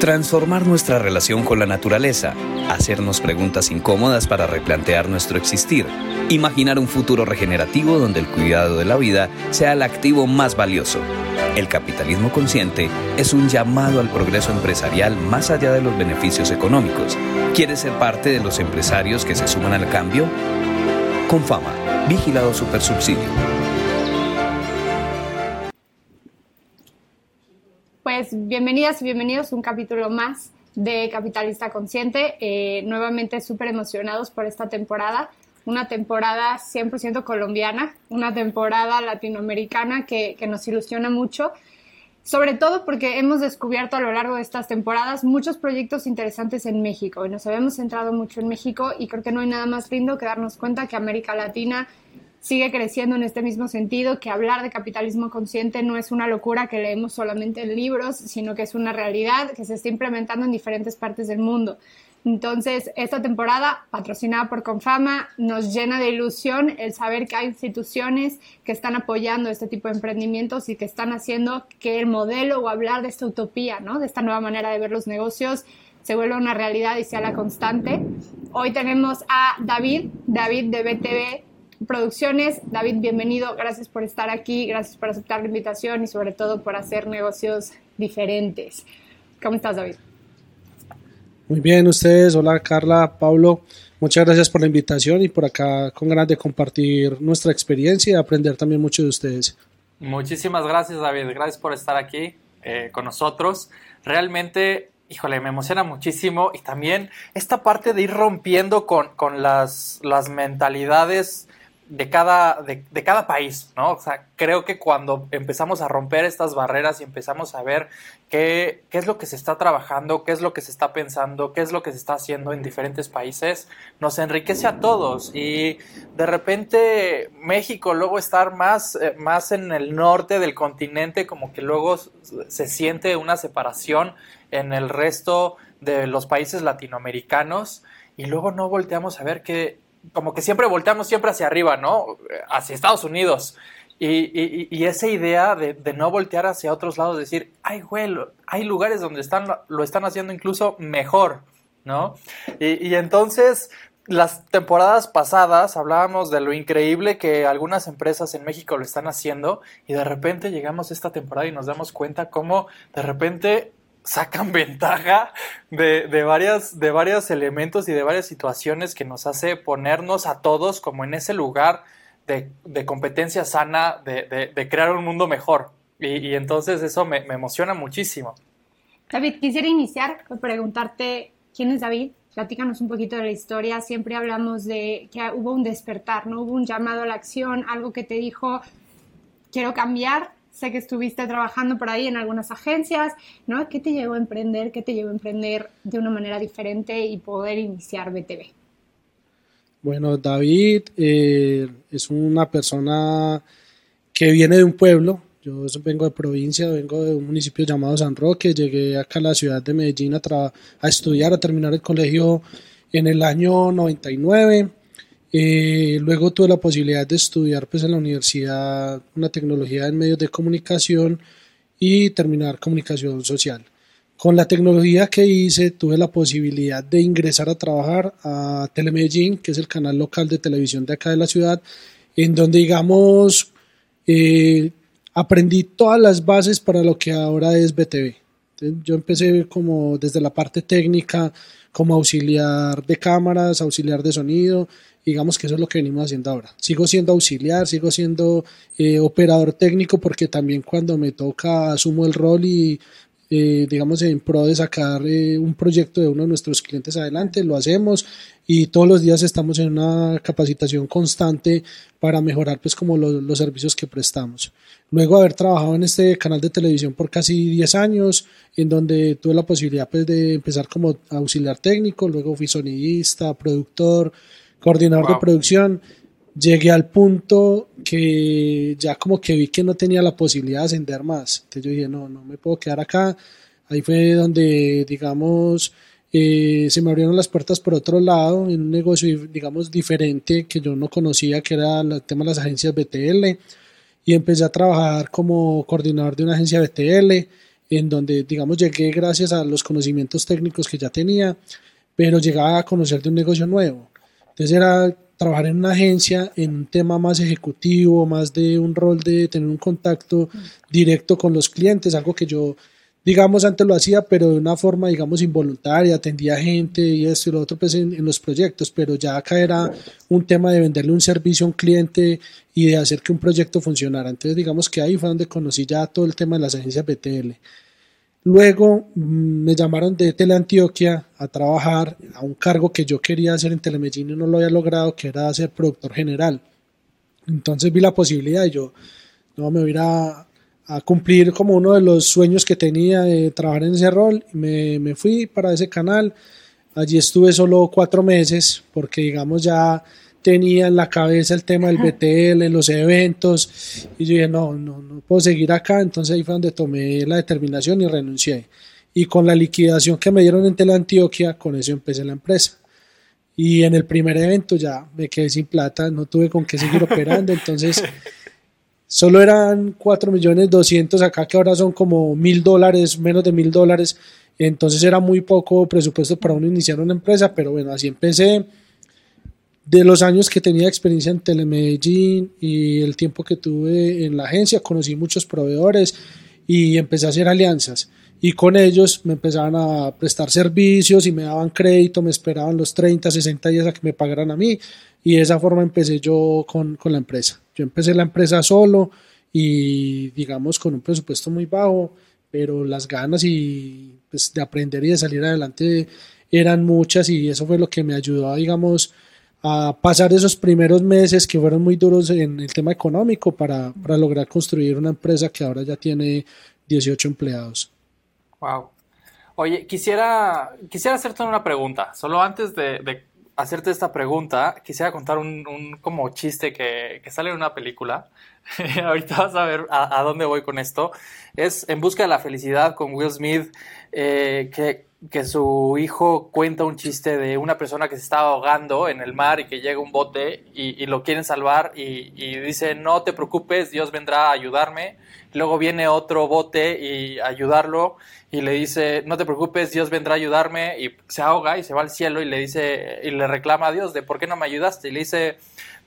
Transformar nuestra relación con la naturaleza, hacernos preguntas incómodas para replantear nuestro existir, imaginar un futuro regenerativo donde el cuidado de la vida sea el activo más valioso. El capitalismo consciente es un llamado al progreso empresarial más allá de los beneficios económicos. ¿Quieres ser parte de los empresarios que se suman al cambio? Con fama, vigilado supersubsidio. Pues bienvenidas y bienvenidos a un capítulo más de Capitalista Consciente. Eh, nuevamente súper emocionados por esta temporada. Una temporada 100% colombiana, una temporada latinoamericana que, que nos ilusiona mucho. Sobre todo porque hemos descubierto a lo largo de estas temporadas muchos proyectos interesantes en México y nos habíamos centrado mucho en México y creo que no hay nada más lindo que darnos cuenta que América Latina sigue creciendo en este mismo sentido, que hablar de capitalismo consciente no es una locura que leemos solamente en libros, sino que es una realidad que se está implementando en diferentes partes del mundo. Entonces, esta temporada, patrocinada por Confama, nos llena de ilusión el saber que hay instituciones que están apoyando este tipo de emprendimientos y que están haciendo que el modelo o hablar de esta utopía, ¿no? de esta nueva manera de ver los negocios, se vuelva una realidad y sea la constante. Hoy tenemos a David, David de BTV Producciones. David, bienvenido. Gracias por estar aquí, gracias por aceptar la invitación y sobre todo por hacer negocios diferentes. ¿Cómo estás, David? Muy bien, ustedes. Hola, Carla, Pablo. Muchas gracias por la invitación y por acá con ganas de compartir nuestra experiencia y aprender también mucho de ustedes. Muchísimas gracias, David. Gracias por estar aquí eh, con nosotros. Realmente, híjole, me emociona muchísimo y también esta parte de ir rompiendo con, con las, las mentalidades de cada, de, de, cada país, ¿no? O sea, creo que cuando empezamos a romper estas barreras y empezamos a ver qué, qué, es lo que se está trabajando, qué es lo que se está pensando, qué es lo que se está haciendo en diferentes países, nos enriquece a todos. Y de repente México luego estar más, eh, más en el norte del continente, como que luego se siente una separación en el resto de los países latinoamericanos y luego no volteamos a ver que como que siempre volteamos siempre hacia arriba, ¿no? Hacia Estados Unidos. Y, esa idea de, de, no voltear hacia otros lados, decir, ay, güey, hay lugares donde están, lo están haciendo incluso mejor, ¿no? Y, y entonces, las temporadas pasadas hablábamos de lo increíble que algunas empresas en México lo están haciendo y de repente llegamos a esta temporada y nos damos cuenta cómo de repente sacan ventaja de, de, varias, de varios elementos y de varias situaciones que nos hace ponernos a todos como en ese lugar de, de competencia sana, de, de, crear un mundo mejor. Y, y entonces eso me, me, emociona muchísimo. David, quisiera iniciar por preguntarte quién es David. Platícanos un poquito de la historia. Siempre hablamos de que hubo un despertar, ¿no? Hubo un llamado a la acción, algo que te dijo, quiero cambiar, sé que estuviste trabajando por ahí en algunas agencias, ¿no? ¿Qué te llevó a emprender? ¿Qué te llevó a emprender de una manera diferente y poder iniciar BTV? Bueno, David eh, es una persona que viene de un pueblo. Yo vengo de provincia, vengo de un municipio llamado San Roque. Llegué acá a la ciudad de Medellín a, a estudiar, a terminar el colegio en el año 99. Eh, luego tuve la posibilidad de estudiar pues, en la universidad una tecnología en medios de comunicación y terminar comunicación social. Con la tecnología que hice tuve la posibilidad de ingresar a trabajar a Telemedellín, que es el canal local de televisión de acá de la ciudad, en donde digamos eh, aprendí todas las bases para lo que ahora es BTV. Entonces, yo empecé como desde la parte técnica, como auxiliar de cámaras, auxiliar de sonido, digamos que eso es lo que venimos haciendo ahora. Sigo siendo auxiliar, sigo siendo eh, operador técnico porque también cuando me toca asumo el rol y eh, digamos en pro de sacar eh, un proyecto de uno de nuestros clientes adelante, lo hacemos y todos los días estamos en una capacitación constante para mejorar pues como los, los servicios que prestamos. Luego de haber trabajado en este canal de televisión por casi 10 años, en donde tuve la posibilidad pues de empezar como auxiliar técnico, luego fui sonidista, productor, coordinador de producción, llegué al punto que ya como que vi que no tenía la posibilidad de ascender más. Entonces yo dije, no, no me puedo quedar acá. Ahí fue donde, digamos, eh, se me abrieron las puertas por otro lado, en un negocio, digamos, diferente que yo no conocía, que era el tema de las agencias BTL. Y empecé a trabajar como coordinador de una agencia BTL, en donde, digamos, llegué gracias a los conocimientos técnicos que ya tenía, pero llegaba a conocer de un negocio nuevo. Entonces era trabajar en una agencia en un tema más ejecutivo, más de un rol de tener un contacto directo con los clientes, algo que yo digamos, antes lo hacía, pero de una forma, digamos, involuntaria, atendía gente y esto y lo otro, pues en, los proyectos, pero ya acá era un tema de venderle un servicio a un cliente y de hacer que un proyecto funcionara. Entonces, digamos que ahí fue donde conocí ya todo el tema de las agencias BTL. Luego mm, me llamaron de Teleantioquia a trabajar a un cargo que yo quería hacer en Telemedellín y no lo había logrado, que era ser productor general. Entonces vi la posibilidad y yo, no, me voy a a, cumplir como uno de los sueños que tenía de trabajar en ese rol. Me, me fui para ese canal. Allí estuve solo cuatro meses porque digamos ya tenía en la cabeza el tema del BTL, los eventos, y yo dije, no, no, no puedo seguir acá, entonces ahí fue donde tomé la determinación y renuncié. Y con la liquidación que me dieron en Teleantioquia, con eso empecé la empresa. Y en el primer evento ya me quedé sin plata, no tuve con qué seguir operando, entonces solo eran 4 millones 200 acá que ahora son como mil dólares, menos de mil dólares. Entonces era muy poco presupuesto para uno iniciar una empresa, pero bueno, así empecé. De los años que tenía experiencia en Telemedellín y el tiempo que tuve en la agencia, conocí muchos proveedores y empecé a hacer alianzas. Y con ellos me empezaban a prestar servicios y me daban crédito, me esperaban los 30, 60 días a que me pagaran a mí. Y de esa forma empecé yo con, con la empresa. Yo empecé la empresa solo y digamos con un presupuesto muy bajo, pero las ganas y pues, de aprender y de salir adelante eran muchas y eso fue lo que me ayudó, digamos, a pasar esos primeros meses que fueron muy duros en el tema económico para, para lograr construir una empresa que ahora ya tiene 18 empleados. Wow. Oye, quisiera, quisiera hacerte una pregunta, solo antes de, de hacerte esta pregunta, quisiera contar un, como chiste que, que, sale en una película. Ahorita vas a ver a, a, dónde voy con esto. Es En Busca de la Felicidad con Will Smith, eh, que, que, su hijo cuenta un chiste de una persona que se está ahogando en el mar y que llega un bote y, y lo quieren salvar y, y, dice, no te preocupes, Dios vendrá a ayudarme. Luego viene otro bote y ayudarlo y le dice, no te preocupes, Dios vendrá a ayudarme y se ahoga y se va al cielo y le dice y le reclama a Dios de por qué no me ayudaste y le dice,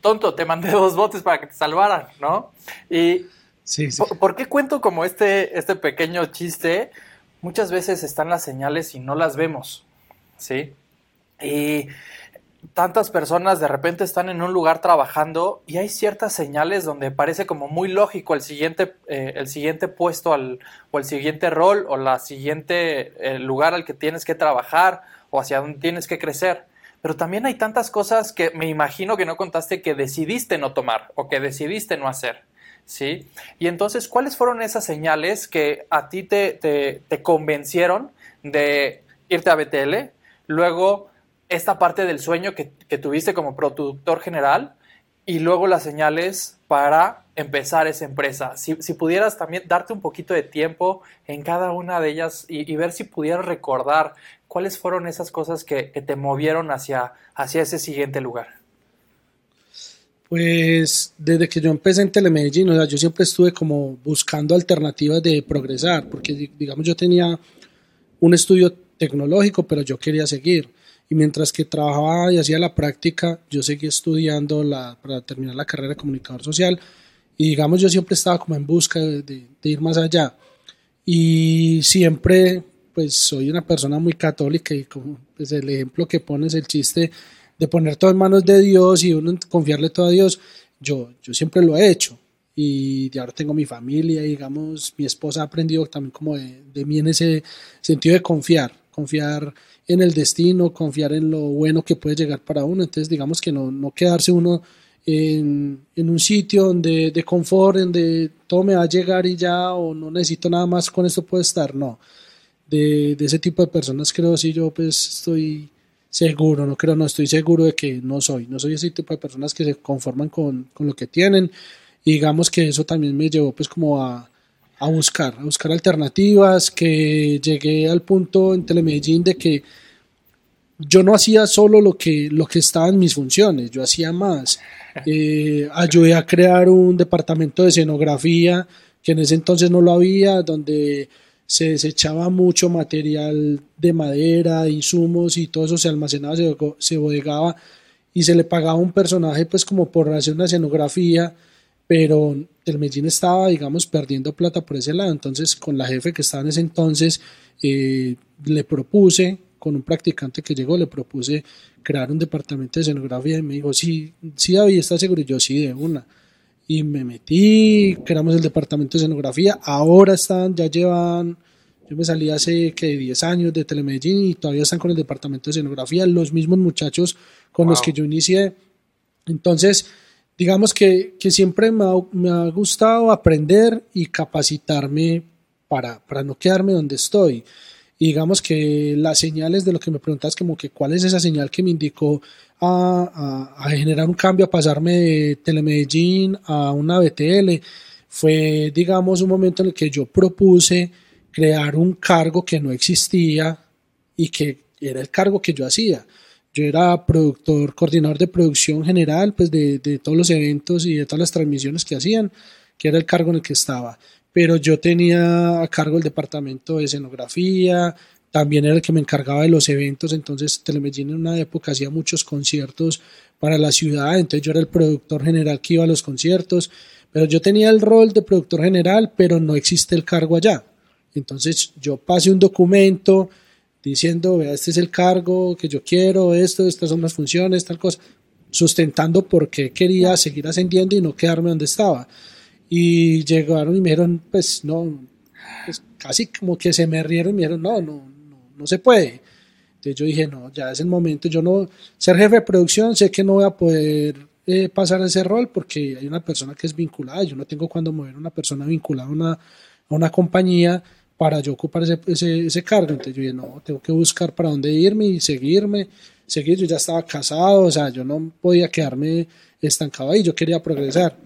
tonto, te mandé dos botes para que te salvaran, ¿no? Y sí, sí. ¿por, ¿por, qué cuento como este, este pequeño chiste? Muchas veces están las señales y no las vemos, ¿sí? Y tantas personas de repente están en un lugar trabajando y hay ciertas señales donde parece como muy lógico el siguiente, eh, el siguiente puesto al, o el siguiente rol o la siguiente eh, lugar al que tienes que trabajar o hacia donde tienes que crecer. Pero también hay tantas cosas que me imagino que no contaste que decidiste no tomar o que decidiste no hacer. ¿Sí? Y entonces, ¿cuáles fueron esas señales que a ti te, te, te convencieron de irte a BTL? Luego, esta parte del sueño que, que, tuviste como productor general y luego las señales para empezar esa empresa. Si, si, pudieras también darte un poquito de tiempo en cada una de ellas y, ver si pudieras recordar cuáles fueron esas cosas que, que, te movieron hacia, hacia ese siguiente lugar. Pues desde que yo empecé en Telemedellín, o sea, yo siempre estuve como buscando alternativas de progresar, porque digamos yo tenía un estudio tecnológico, pero yo quería seguir. Y mientras que trabajaba y hacía la práctica, yo seguía estudiando la, para terminar la carrera de comunicador social. Y digamos yo siempre estaba como en busca de, de, de ir más allá. Y siempre pues soy una persona muy católica y como pues, el ejemplo que pones, el chiste de poner todo en manos de Dios y uno confiarle todo a Dios, yo, yo siempre lo he hecho y de ahora tengo mi familia y digamos mi esposa ha aprendido también como de, mí en ese sentido de confiar, confiar en el destino, confiar en lo bueno que puede llegar para uno. Entonces, digamos que no, no quedarse uno en, en, un sitio donde de confort, donde todo me va a llegar y ya, o no necesito nada más, con esto puedo estar. No. De, de ese tipo de personas creo si yo pues estoy seguro, no creo, no estoy seguro de que no soy, no soy ese tipo de personas que se conforman con, con lo que tienen. Y digamos que eso también me llevó pues como a, a buscar, a buscar alternativas, que llegué al punto en Telemedellín de que yo no hacía solo lo que, lo que estaba en mis funciones, yo hacía más. Eh, ayudé a crear un departamento de escenografía que en ese entonces no lo había, donde se desechaba mucho material de madera, insumos y todo eso se almacenaba, se, se bodegaba y se le pagaba un personaje pues como por hacer una escenografía, pero el Medellín estaba, digamos, perdiendo plata por ese lado. Entonces, con la jefe que estaba en ese entonces, eh, le propuse, con un practicante que llegó, le propuse crear un departamento de escenografía y me dijo, sí, sí, David, ¿estás seguro? Y yo, sí, de una y me metí, creamos el departamento de escenografía, ahora están, ya llevan, yo me salí hace que 10 años de Telemedellín y todavía están con el departamento de escenografía, los mismos muchachos con los que yo inicié. Entonces, digamos que, que siempre me ha, me ha, gustado aprender y capacitarme para, para no quedarme donde estoy. Y digamos que las señales de lo que me preguntas, como que cuál es esa señal que me indicó a, generar un cambio, a pasarme de Telemedellín a una BTL, fue, digamos, un momento en el que yo propuse crear un cargo que no existía y que era el cargo que yo hacía. Yo era productor, coordinador de producción general, pues de, de todos los eventos y de todas las transmisiones que hacían, que era el cargo en el que estaba. Pero yo tenía a cargo el departamento de escenografía, también era el que me encargaba de los eventos, entonces Telemedellín en una época hacía muchos conciertos para la ciudad, entonces yo era el productor general que iba a los conciertos, pero yo tenía el rol de productor general, pero no existe el cargo allá. Entonces yo pasé un documento diciendo, vea, este es el cargo que yo quiero, esto, estas son las funciones, tal cosa, sustentando por qué quería seguir ascendiendo y no quedarme donde estaba. Y llegaron y me dijeron, pues no, pues casi como que se me rieron y me dijeron, no, no, no se puede. Entonces yo dije, no, ya es el momento, yo no, ser jefe de producción, sé que no voy a poder eh, pasar ese rol porque hay una persona que es vinculada, yo no tengo cuando mover a una persona vinculada a una, a una compañía para yo ocupar ese, ese, ese, cargo. Entonces yo dije, no, tengo que buscar para dónde irme y seguirme, seguir, yo ya estaba casado, o sea, yo no podía quedarme estancado ahí, yo quería progresar.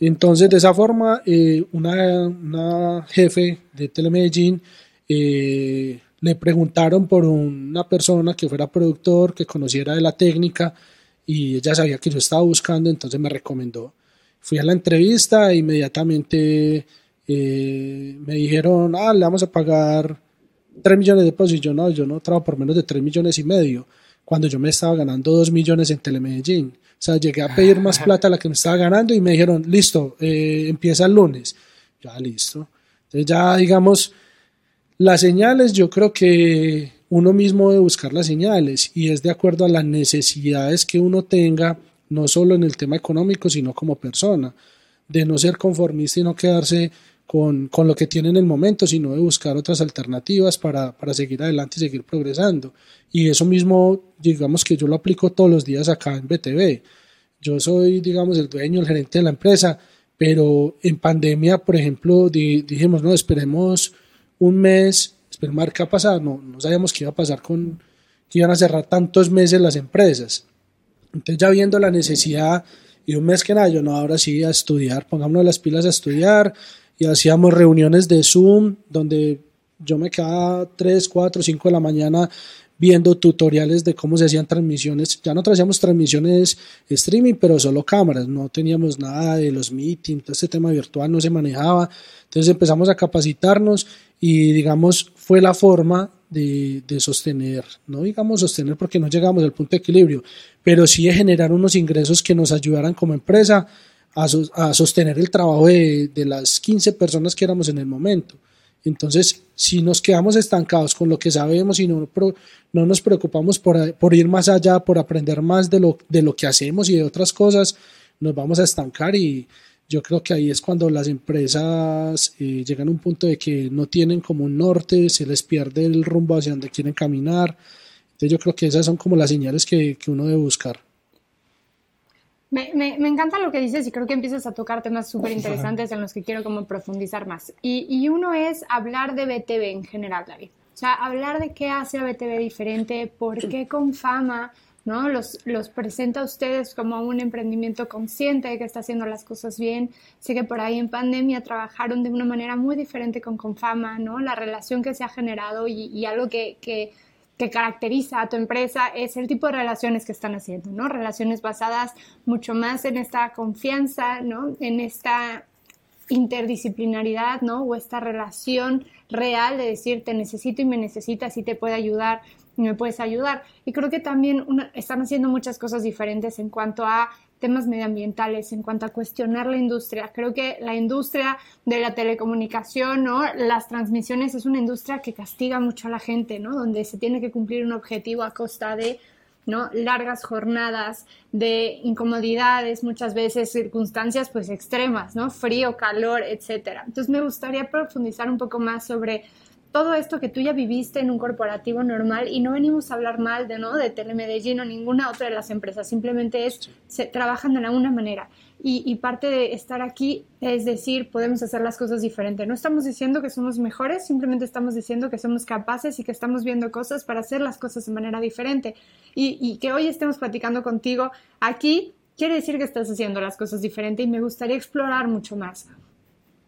Entonces, de esa forma, eh, una, jefe de Telemedellín eh, le preguntaron por una persona que fuera productor, que conociera de la técnica y ella sabía que yo estaba buscando, entonces me recomendó. Fui a la entrevista e inmediatamente eh, me dijeron, ah, le vamos a pagar 3 millones de pesos y yo no, yo no trabajo por menos de 3 millones y medio, cuando yo me estaba ganando 2 millones en Telemedellín. O sea, llegué a pedir más plata a la que me estaba ganando y me dijeron, listo, eh, empieza el lunes. Ya, listo. Entonces ya, digamos, las señales, yo creo que uno mismo debe buscar las señales y es de acuerdo a las necesidades que uno tenga, no solo en el tema económico, sino como persona, de no ser conformista y no quedarse con, con lo que tiene en el momento, sino de buscar otras alternativas para, para seguir adelante y seguir progresando. Y eso mismo, digamos que yo lo aplico todos los días acá en BTV. Yo soy, digamos, el dueño, el gerente de la empresa, pero en pandemia, por ejemplo, dijimos, no, esperemos un mes, esperar qué va a no, no sabíamos qué iba a pasar con, que iban a cerrar tantos meses las empresas. Entonces ya viendo la necesidad y un mes que nada, yo no, ahora sí a estudiar, pongámonos las pilas a estudiar y hacíamos reuniones de Zoom donde yo me quedaba 3, 4, 5 de la mañana viendo tutoriales de cómo se hacían transmisiones. Ya no traíamos transmisiones streaming, pero solo cámaras, no teníamos nada de los meetings, todo este tema virtual no se manejaba. Entonces empezamos a capacitarnos y digamos fue la forma de, de, sostener, no digamos sostener porque no llegamos al punto de equilibrio, pero sí de generar unos ingresos que nos ayudaran como empresa a, sostener el trabajo de, de, las 15 personas que éramos en el momento. Entonces, si nos quedamos estancados con lo que sabemos y no, no nos preocupamos por, por ir más allá, por aprender más de lo, de lo que hacemos y de otras cosas, nos vamos a estancar y, yo creo que ahí es cuando las empresas eh, llegan a un punto de que no tienen como un norte, se les pierde el rumbo hacia donde quieren caminar. Entonces yo creo que esas son como las señales que, que uno debe buscar. Me, encanta lo que dices y creo que empiezas a tocar temas súper interesantes en los que quiero como profundizar más. Y, y, uno es hablar de BTV en general, David. O sea, hablar de qué hace a BTV diferente, por qué con fama, ¿no? Los, los presenta a ustedes como un emprendimiento consciente que está haciendo las cosas bien. Sé que por ahí en pandemia trabajaron de una manera muy diferente con Confama, ¿no? La relación que se ha generado y, algo que, que, que, caracteriza a tu empresa es el tipo de relaciones que están haciendo, ¿no? Relaciones basadas mucho más en esta confianza, ¿no? En esta interdisciplinaridad, ¿no? O esta relación real de decir te necesito y me necesitas y te puede ayudar y me puedes ayudar. Y creo que también están haciendo muchas cosas diferentes en cuanto a temas medioambientales, en cuanto a cuestionar la industria. Creo que la industria de la telecomunicación, ¿no? Las transmisiones es una industria que castiga mucho a la gente, ¿no? Donde se tiene que cumplir un objetivo a costa de ¿no? largas jornadas de incomodidades, muchas veces circunstancias pues extremas, ¿no? frío, calor, etcétera. Entonces me gustaría profundizar un poco más sobre todo esto que tú ya viviste en un corporativo normal y no venimos a hablar mal de, ¿no? de Telemedellín o ninguna otra de las empresas, simplemente es, se trabajan de alguna manera. Y, y, parte de estar aquí es decir, podemos hacer las cosas diferente. No estamos diciendo que somos mejores, simplemente estamos diciendo que somos capaces y que estamos viendo cosas para hacer las cosas de manera diferente. Y, y que hoy estemos platicando contigo aquí quiere decir que estás haciendo las cosas diferente y me gustaría explorar mucho más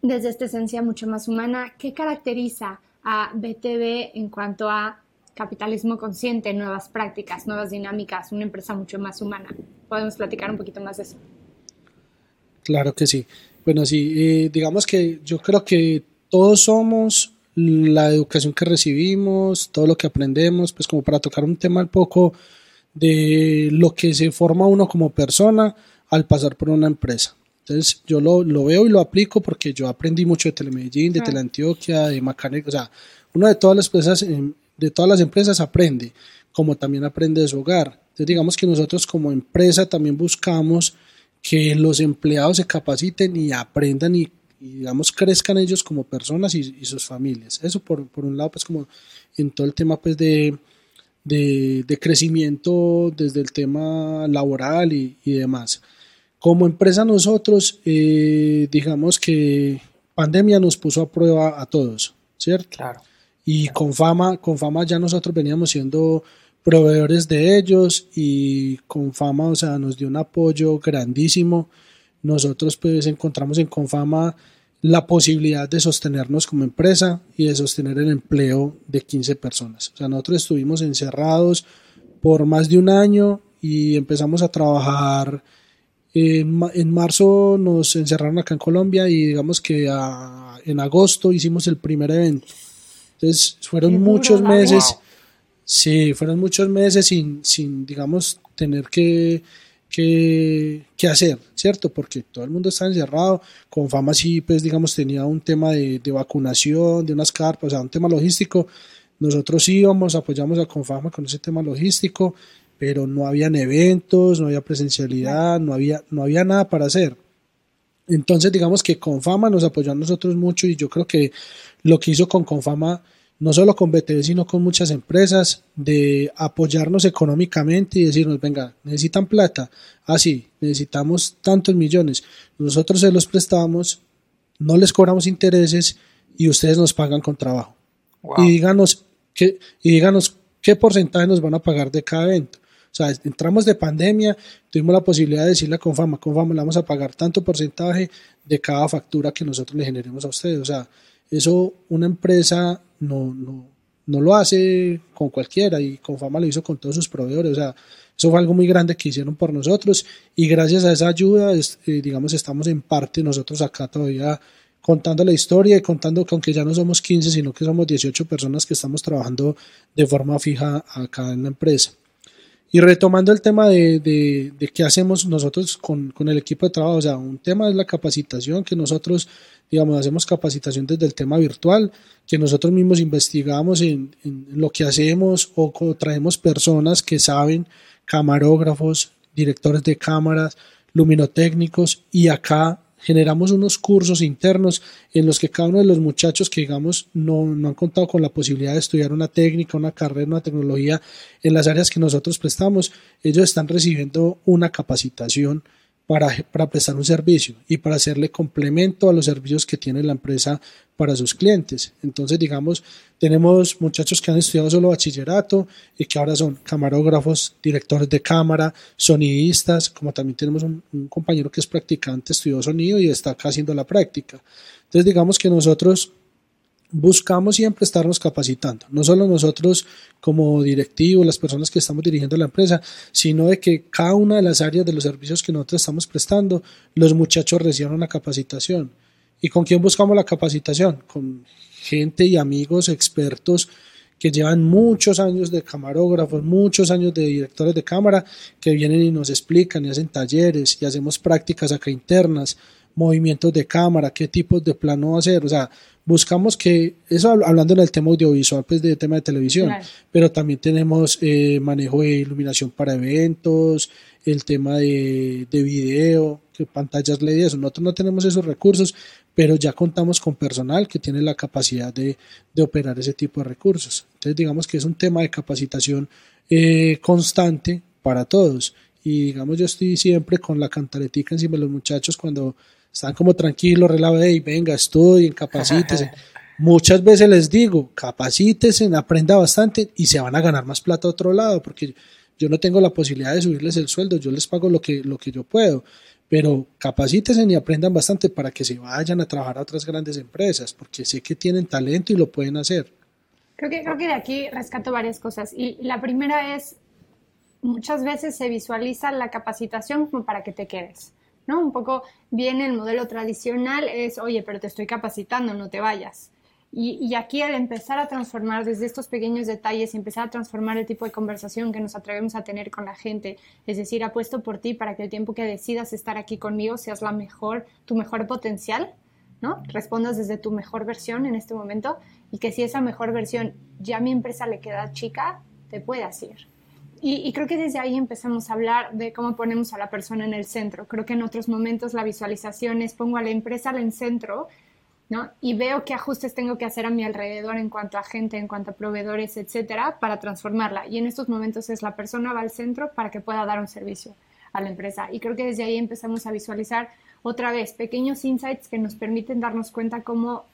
desde esta esencia mucho más humana, ¿qué caracteriza a BTV en cuanto a capitalismo consciente, nuevas prácticas, nuevas dinámicas, una empresa mucho más humana. Podemos platicar un poquito más de eso. Claro que sí. Bueno, sí, eh, digamos que yo creo que todos somos la educación que recibimos, todo lo que aprendemos, pues como para tocar un tema un poco de lo que se forma uno como persona al pasar por una empresa. Entonces yo lo, lo, veo y lo aplico porque yo aprendí mucho de Telemedellín, de Teleantioquia, de Macaneco, o sea, uno de todas las empresas, de todas las empresas aprende, como también aprende de su hogar. Entonces digamos que nosotros como empresa también buscamos que los empleados se capaciten y aprendan y, digamos crezcan ellos como personas y, sus familias. Eso por, por, un lado pues como en todo el tema pues de, de, de crecimiento desde el tema laboral y, y demás. Como empresa nosotros, eh, digamos que pandemia nos puso a prueba a todos, ¿cierto? Claro. Y con fama, con fama ya nosotros veníamos siendo proveedores de ellos y con fama, o sea, nos dio un apoyo grandísimo. Nosotros pues encontramos en Confama la posibilidad de sostenernos como empresa y de sostener el empleo de 15 personas. O sea, nosotros estuvimos encerrados por más de un año y empezamos a trabajar en, marzo nos encerraron acá en Colombia y digamos que en agosto hicimos el primer evento. Entonces fueron muchos meses, sí, fueron muchos meses sin, sin digamos, tener que, que, hacer, ¿cierto? Porque todo el mundo está encerrado. Con fama sí, pues digamos, tenía un tema de, de vacunación, de unas carpas, o sea, un tema logístico. Nosotros íbamos, apoyamos a Confama con ese tema logístico pero no habían eventos, no había presencialidad, no había, no había nada para hacer. Entonces, digamos que Confama nos apoyó a nosotros mucho y yo creo que lo que hizo con Confama, no solo con BTV, sino con muchas empresas, de apoyarnos económicamente y decirnos, venga, necesitan plata, así, ah, necesitamos tantos millones, nosotros se los prestamos, no les cobramos intereses y ustedes nos pagan con trabajo. Y díganos, qué, y díganos qué porcentaje nos van a pagar de cada evento. O sea, entramos de pandemia, tuvimos la posibilidad de decirle a Confama, Confama, le vamos a pagar tanto porcentaje de cada factura que nosotros le generemos a ustedes. O sea, eso una empresa no, no, no lo hace con cualquiera y Confama lo hizo con todos sus proveedores. O sea, eso fue algo muy grande que hicieron por nosotros y gracias a esa ayuda, eh, digamos, estamos en parte nosotros acá todavía contando la historia y contando que aunque ya no somos 15, sino que somos 18 personas que estamos trabajando de forma fija acá en la empresa. Y retomando el tema de, de, qué hacemos nosotros con, con, el equipo de trabajo, o sea, un tema es la capacitación, que nosotros, digamos, hacemos capacitación desde el tema virtual, que nosotros mismos investigamos en, en lo que hacemos o traemos personas que saben, camarógrafos, directores de cámaras, luminotécnicos, y acá generamos unos cursos internos en los que cada uno de los muchachos que digamos no, no, han contado con la posibilidad de estudiar una técnica, una carrera, una tecnología en las áreas que nosotros prestamos, ellos están recibiendo una capacitación para, para, prestar un servicio y para hacerle complemento a los servicios que tiene la empresa para sus clientes. Entonces, digamos, tenemos muchachos que han estudiado solo bachillerato y que ahora son camarógrafos, directores de cámara, sonidistas, como también tenemos un, un compañero que es practicante, estudió sonido y está acá haciendo la práctica. Entonces, digamos que nosotros buscamos siempre estarnos capacitando, no solo nosotros como directivos, las personas que estamos dirigiendo la empresa, sino de que cada una de las áreas de los servicios que nosotros estamos prestando, los muchachos reciban una capacitación. ¿Y con quién buscamos la capacitación? Con gente y amigos expertos que llevan muchos años de camarógrafos, muchos años de directores de cámara, que vienen y nos explican y hacen talleres y hacemos prácticas acá internas, movimientos de cámara, qué tipos de plano hacer, o sea, buscamos que, eso hablando en el tema audiovisual, pues de tema de televisión, pero también tenemos eh, manejo de iluminación para eventos, el tema de, de video, que pantallas LED eso. Nosotros no tenemos esos recursos, pero ya contamos con personal que tiene la capacidad de, de operar ese tipo de recursos. Entonces, digamos que es un tema de capacitación eh, constante para todos. Y digamos, yo estoy siempre con la cantaretica encima de los muchachos cuando están como tranquilos, relajados, y venga, estudien, capacítese. Muchas veces les digo, capacítese, aprenda bastante y se van a ganar más plata a otro lado, porque yo no tengo la posibilidad de subirles el sueldo, yo les pago lo que, lo que yo puedo, pero capacítese y aprendan bastante para que se vayan a trabajar a otras grandes empresas, porque sé que tienen talento y lo pueden hacer. Creo que, creo que de aquí rescato varias cosas. Y la primera es, muchas veces se visualiza la capacitación como para que te quedes. ¿No? Un poco viene el modelo tradicional es, oye, pero te estoy capacitando, no te vayas. Y, aquí al empezar a transformar desde estos pequeños detalles y empezar a transformar el tipo de conversación que nos atrevemos a tener con la gente, es decir, apuesto por ti para que el tiempo que decidas estar aquí conmigo seas la mejor, tu mejor potencial, ¿no? Respondas desde tu mejor versión en este momento y que si esa mejor versión ya a mi empresa le queda chica, te puedas ir. Y, creo que desde ahí empezamos a hablar de cómo ponemos a la persona en el centro. Creo que en otros momentos la visualización es pongo a la empresa en el centro ¿no? y veo qué ajustes tengo que hacer a mi alrededor en cuanto a gente, en cuanto a proveedores, etcétera, para transformarla. Y en estos momentos es la persona va al centro para que pueda dar un servicio a la empresa. Y creo que desde ahí empezamos a visualizar otra vez pequeños insights que nos permiten darnos cuenta cómo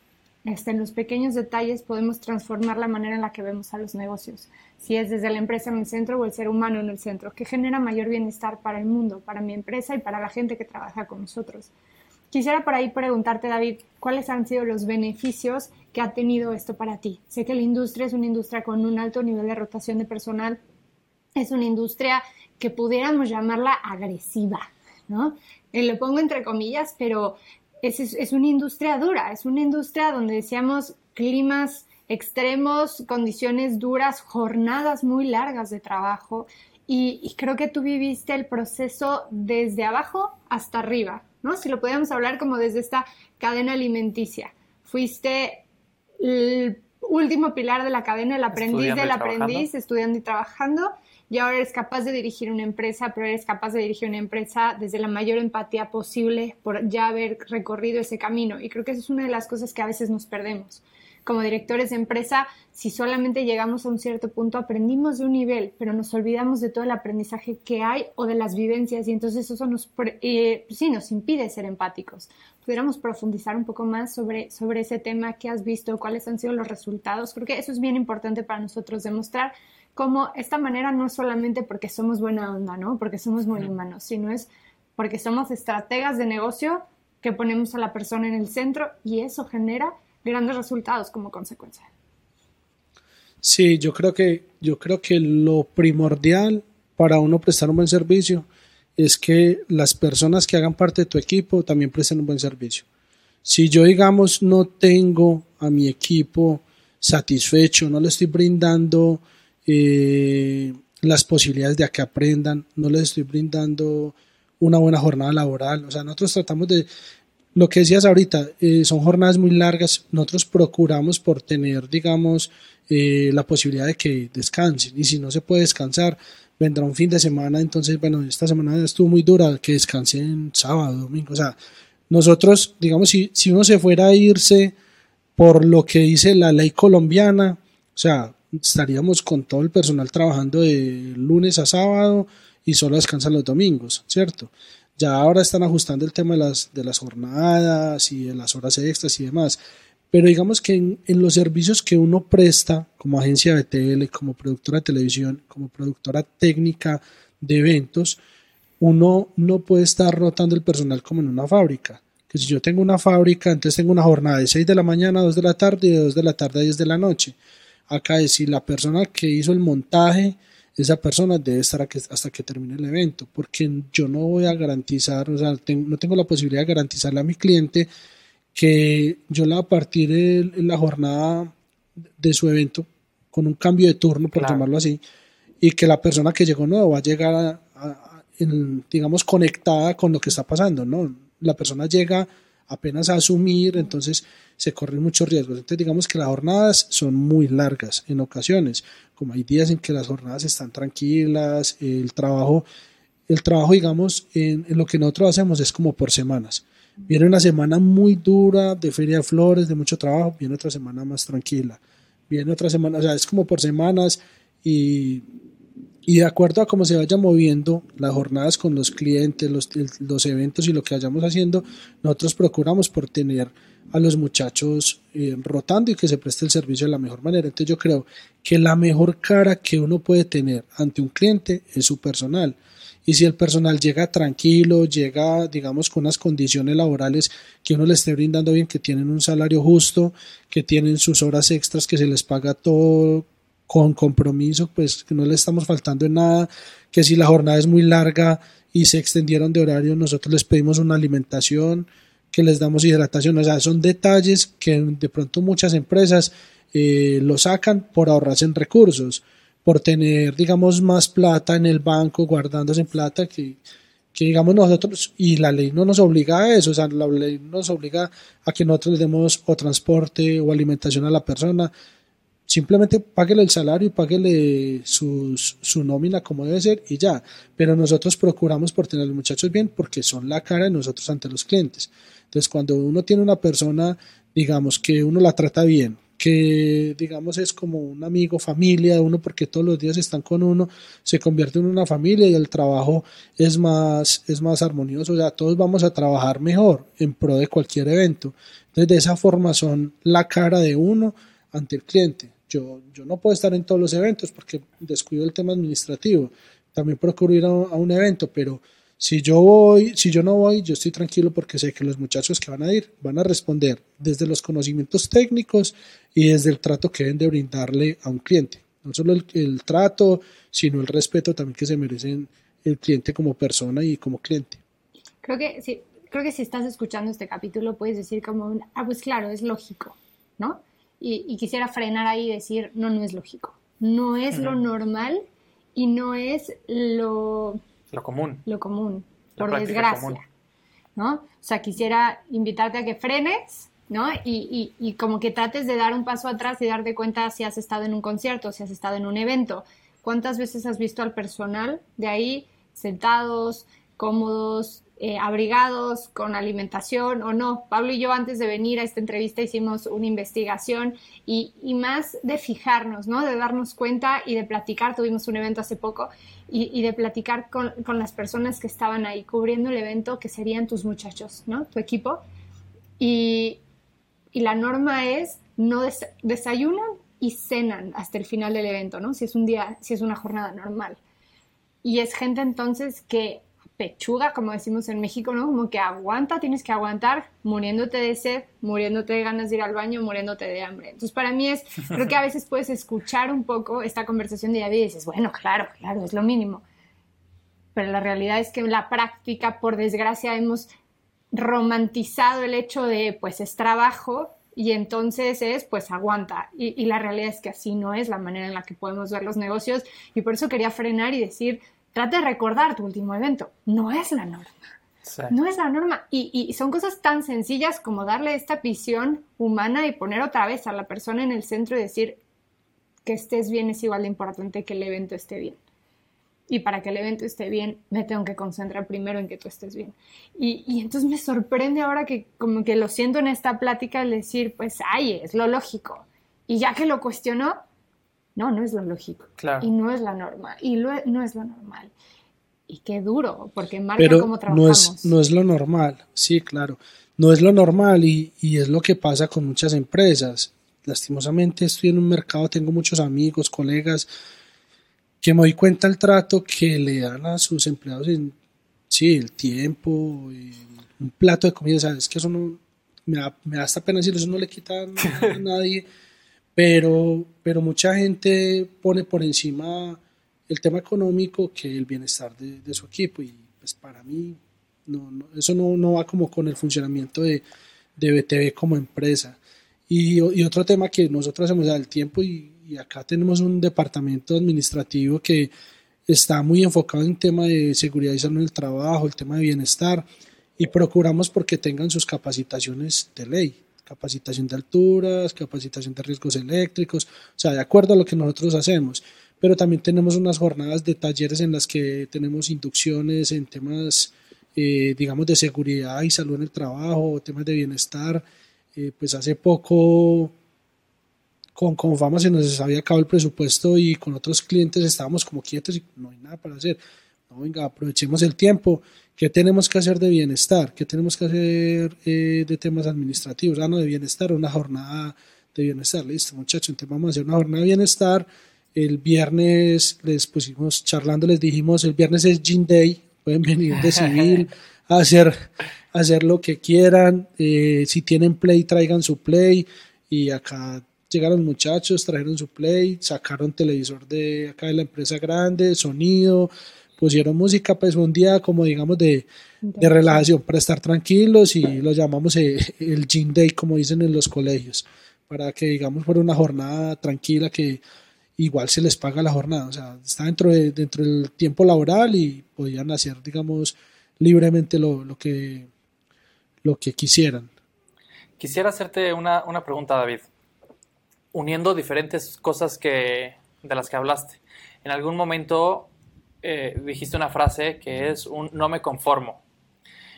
este, en los pequeños detalles podemos transformar la manera en la que vemos a los negocios, si es desde la empresa en el centro o el ser humano en el centro, que genera mayor bienestar para el mundo, para mi empresa y para la gente que trabaja con nosotros. Quisiera por ahí preguntarte, David, ¿cuáles han sido los beneficios que ha tenido esto para ti? Sé que la industria es una industria con un alto nivel de rotación de personal, es una industria que pudiéramos llamarla agresiva, ¿no? Eh, lo pongo entre comillas, pero es, es, una industria dura, es una industria donde decíamos climas extremos, condiciones duras, jornadas muy largas de trabajo y, creo que tú viviste el proceso desde abajo hasta arriba, ¿no? Si lo podemos hablar como desde esta cadena alimenticia. Fuiste el último pilar de la cadena, el aprendiz del aprendiz, estudiando y trabajando y ahora eres capaz de dirigir una empresa, pero eres capaz de dirigir una empresa desde la mayor empatía posible por ya haber recorrido ese camino. Y creo que esa es una de las cosas que a veces nos perdemos. Como directores de empresa, si solamente llegamos a un cierto punto, aprendimos de un nivel, pero nos olvidamos de todo el aprendizaje que hay o de las vivencias y entonces eso nos, eh, sí, nos impide ser empáticos. Pudiéramos profundizar un poco más sobre, sobre ese tema, qué has visto, cuáles han sido los resultados. Creo que eso es bien importante para nosotros demostrar como esta manera no es solamente porque somos buena onda, ¿no? Porque somos muy humanos, sino es porque somos estrategas de negocio que ponemos a la persona en el centro y eso genera grandes resultados como consecuencia. Sí, yo creo que yo creo que lo primordial para uno prestar un buen servicio es que las personas que hagan parte de tu equipo también presten un buen servicio. Si yo digamos no tengo a mi equipo satisfecho, no le estoy brindando eh, las posibilidades de que aprendan, no les estoy brindando una buena jornada laboral. O sea, nosotros tratamos de, lo que decías ahorita, eh, son jornadas muy largas, nosotros procuramos por tener, digamos, eh, la posibilidad de que descansen. Y si no se puede descansar, vendrá un fin de semana, entonces, bueno, esta semana estuvo muy dura, que descansen sábado, domingo. O sea, nosotros, digamos, si, si uno se fuera a irse por lo que dice la ley colombiana, o sea, estaríamos con todo el personal trabajando de lunes a sábado y solo descansan los domingos, ¿cierto? Ya ahora están ajustando el tema de las, de las jornadas y de las horas extras y demás. Pero digamos que en, los servicios que uno presta como agencia de tele, como productora de televisión, como productora técnica de eventos, uno no puede estar rotando el personal como en una fábrica. Que si yo tengo una fábrica, entonces tengo una jornada de 6 de la mañana a 2 de la tarde y de 2 de la tarde a 10 de la noche. Acá es si la persona que hizo el montaje, esa persona debe estar hasta que termine el evento, porque yo no voy a garantizar, o sea, no tengo la posibilidad de garantizarle a mi cliente que yo voy a partir la jornada de su evento con un cambio de turno, por llamarlo así, y que la persona que llegó nuevo va a llegar a digamos, conectada con lo que está pasando, ¿no? La persona llega apenas a asumir, entonces se corren muchos riesgos. Entonces, digamos que las jornadas son muy largas en ocasiones, como hay días en que las jornadas están tranquilas, el trabajo, el trabajo, digamos, en, lo que nosotros hacemos es como por semanas. Viene una semana muy dura de feria de flores, de mucho trabajo, viene otra semana más tranquila, viene otra semana, o sea, es como por semanas y y de acuerdo a cómo se vaya moviendo las jornadas con los clientes, los, los eventos y lo que vayamos haciendo, nosotros procuramos por tener a los muchachos eh, rotando y que se preste el servicio de la mejor manera. Entonces yo creo que la mejor cara que uno puede tener ante un cliente es su personal. Y si el personal llega tranquilo, llega, digamos, con unas condiciones laborales que uno le esté brindando bien, que tienen un salario justo, que tienen sus horas extras, que se les paga todo con compromiso, pues que no le estamos faltando en nada, que si la jornada es muy larga y se extendieron de horario, nosotros les pedimos una alimentación, que les damos hidratación, o sea, son detalles que de pronto muchas empresas eh, lo sacan por ahorrarse en recursos, por tener, digamos, más plata en el banco, guardándose en plata, que, que digamos nosotros, y la ley no nos obliga a eso, o sea, la ley nos obliga a que nosotros le demos o transporte o alimentación a la persona, Simplemente páguele el salario y páguele su nómina como debe ser y ya. Pero nosotros procuramos por tener a los muchachos bien porque son la cara de nosotros ante los clientes. Entonces, cuando uno tiene una persona, digamos, que uno la trata bien, que digamos es como un amigo, familia de uno, porque todos los días están con uno, se convierte en una familia y el trabajo es más, es más armonioso, o sea, todos vamos a trabajar mejor en pro de cualquier evento. Entonces, de esa forma son la cara de uno ante el cliente. Yo, yo no puedo estar en todos los eventos porque descuido el tema administrativo. También procuro ir a, un evento, pero si yo voy, si yo no voy, yo estoy tranquilo porque sé que los muchachos que van a ir van a responder desde los conocimientos técnicos y desde el trato que deben de brindarle a un cliente. No solo el, el trato, sino el respeto también que se merecen el cliente como persona y como cliente. Creo que sí, creo que si estás escuchando este capítulo puedes decir como, ah, pues claro, es lógico, ¿no? Y, quisiera frenar ahí y decir, no, no es lógico. No es lo normal y no es lo... Lo común. Lo común, por desgracia. ¿No? O sea, quisiera invitarte a que frenes, ¿no? Y, y, y, como que trates de dar un paso atrás y darte cuenta si has estado en un concierto, si has estado en un evento. ¿Cuántas veces has visto al personal de ahí sentados, cómodos, eh, abrigados, con alimentación o no. Pablo y yo antes de venir a esta entrevista hicimos una investigación y, más de fijarnos, ¿no? De darnos cuenta y de platicar. Tuvimos un evento hace poco y, de platicar con, las personas que estaban ahí cubriendo el evento, que serían tus muchachos, ¿no? Tu equipo. Y, la norma es no desayunan y cenan hasta el final del evento, ¿no? Si es un día, si es una jornada normal. Y es gente entonces que pechuga, como decimos en México, ¿no? Como que aguanta, tienes que aguantar, muriéndote de sed, muriéndote de ganas de ir al baño, muriéndote de hambre. Entonces, para mí es, creo que a veces puedes escuchar un poco esta conversación de David y dices, bueno, claro, claro, es lo mínimo. Pero la realidad es que en la práctica, por desgracia, hemos romantizado el hecho de, pues, es trabajo y entonces es, pues, aguanta. Y, y la realidad es que así no es la manera en la que podemos ver los negocios. Y por eso quería frenar y decir, trata de recordar tu último evento. No es la norma. No es la norma. Y, son cosas tan sencillas como darle esta visión humana y poner otra vez a la persona en el centro y decir que estés bien es igual de importante que el evento esté bien. Y para que el evento esté bien, me tengo que concentrar primero en que tú estés bien. Y, y entonces me sorprende ahora que como que lo siento en esta plática el decir, pues, ay, es lo lógico. Y ya que lo cuestionó, no, no es lo lógico. Y no es la norma. Y no es lo normal. y qué duro, porque marca cómo trabajamos. No es, no es lo normal, sí, claro. No es lo normal y, y es lo que pasa con muchas empresas. Lastimosamente estoy en un mercado, tengo muchos amigos, colegas, que me doy cuenta el trato que le dan a sus empleados en, sí, el tiempo, un plato de comida, sabes que eso no, me da, me da hasta pena decirlo, eso no le quita a nadie, pero, pero mucha gente pone por encima el tema económico que el bienestar de, su equipo y pues para mí no, eso no, no, va como con el funcionamiento de, de BTV como empresa. Y, y, otro tema que nosotros hacemos al tiempo y, y, acá tenemos un departamento administrativo que está muy enfocado en tema de seguridad y salud en el trabajo, el tema de bienestar y procuramos porque tengan sus capacitaciones de ley, capacitación de alturas, capacitación de riesgos eléctricos, o sea, de acuerdo a lo que nosotros hacemos pero también tenemos unas jornadas de talleres en las que tenemos inducciones en temas, eh, digamos, de seguridad y salud en el trabajo, temas de bienestar. Eh, pues hace poco con Confama se nos había acabado el presupuesto y con otros clientes estábamos como quietos y no hay nada para hacer. No, venga, aprovechemos el tiempo. ¿Qué tenemos que hacer de bienestar? ¿Qué tenemos que hacer eh, de temas administrativos? Ah, no, de bienestar, una jornada de bienestar. Listo, muchachos, entonces vamos a hacer una jornada de bienestar el viernes les pusimos charlando, les dijimos, el viernes es Gin Day, pueden venir de civil a hacer, hacer lo que quieran. Eh, si tienen play, traigan su play. Y acá llegaron muchachos, trajeron su play, sacaron televisor de acá de la empresa grande, sonido, pusieron música, pues un día como digamos de, de relajación para estar tranquilos y lo llamamos el, el Gin Day, como dicen en los colegios, para que digamos fuera una jornada tranquila que igual se les paga la jornada, o sea, está dentro, de, dentro del tiempo laboral y podían hacer, digamos, libremente lo, lo que, lo que quisieran. Quisiera hacerte una, una, pregunta, David, uniendo diferentes cosas que, de las que hablaste. En algún momento eh, dijiste una frase que es un no me conformo.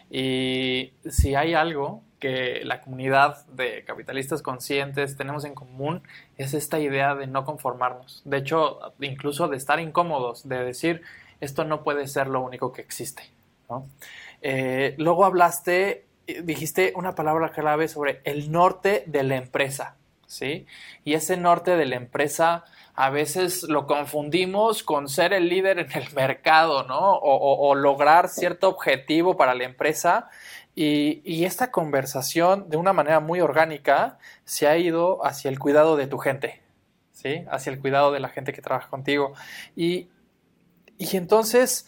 Y si hay algo que la comunidad de capitalistas conscientes tenemos en común es esta idea de no conformarnos. De hecho, incluso de estar incómodos, de decir, esto no puede ser lo único que existe. Eh, luego hablaste, dijiste una palabra clave sobre el norte de la empresa. ¿Sí? Y ese norte de la empresa a veces lo confundimos con ser el líder en el mercado, ¿no? o lograr cierto objetivo para la empresa y, esta conversación, de una manera muy orgánica, se ha ido hacia el cuidado de tu gente, ¿sí? Hacia el cuidado de la gente que trabaja contigo. Y, entonces,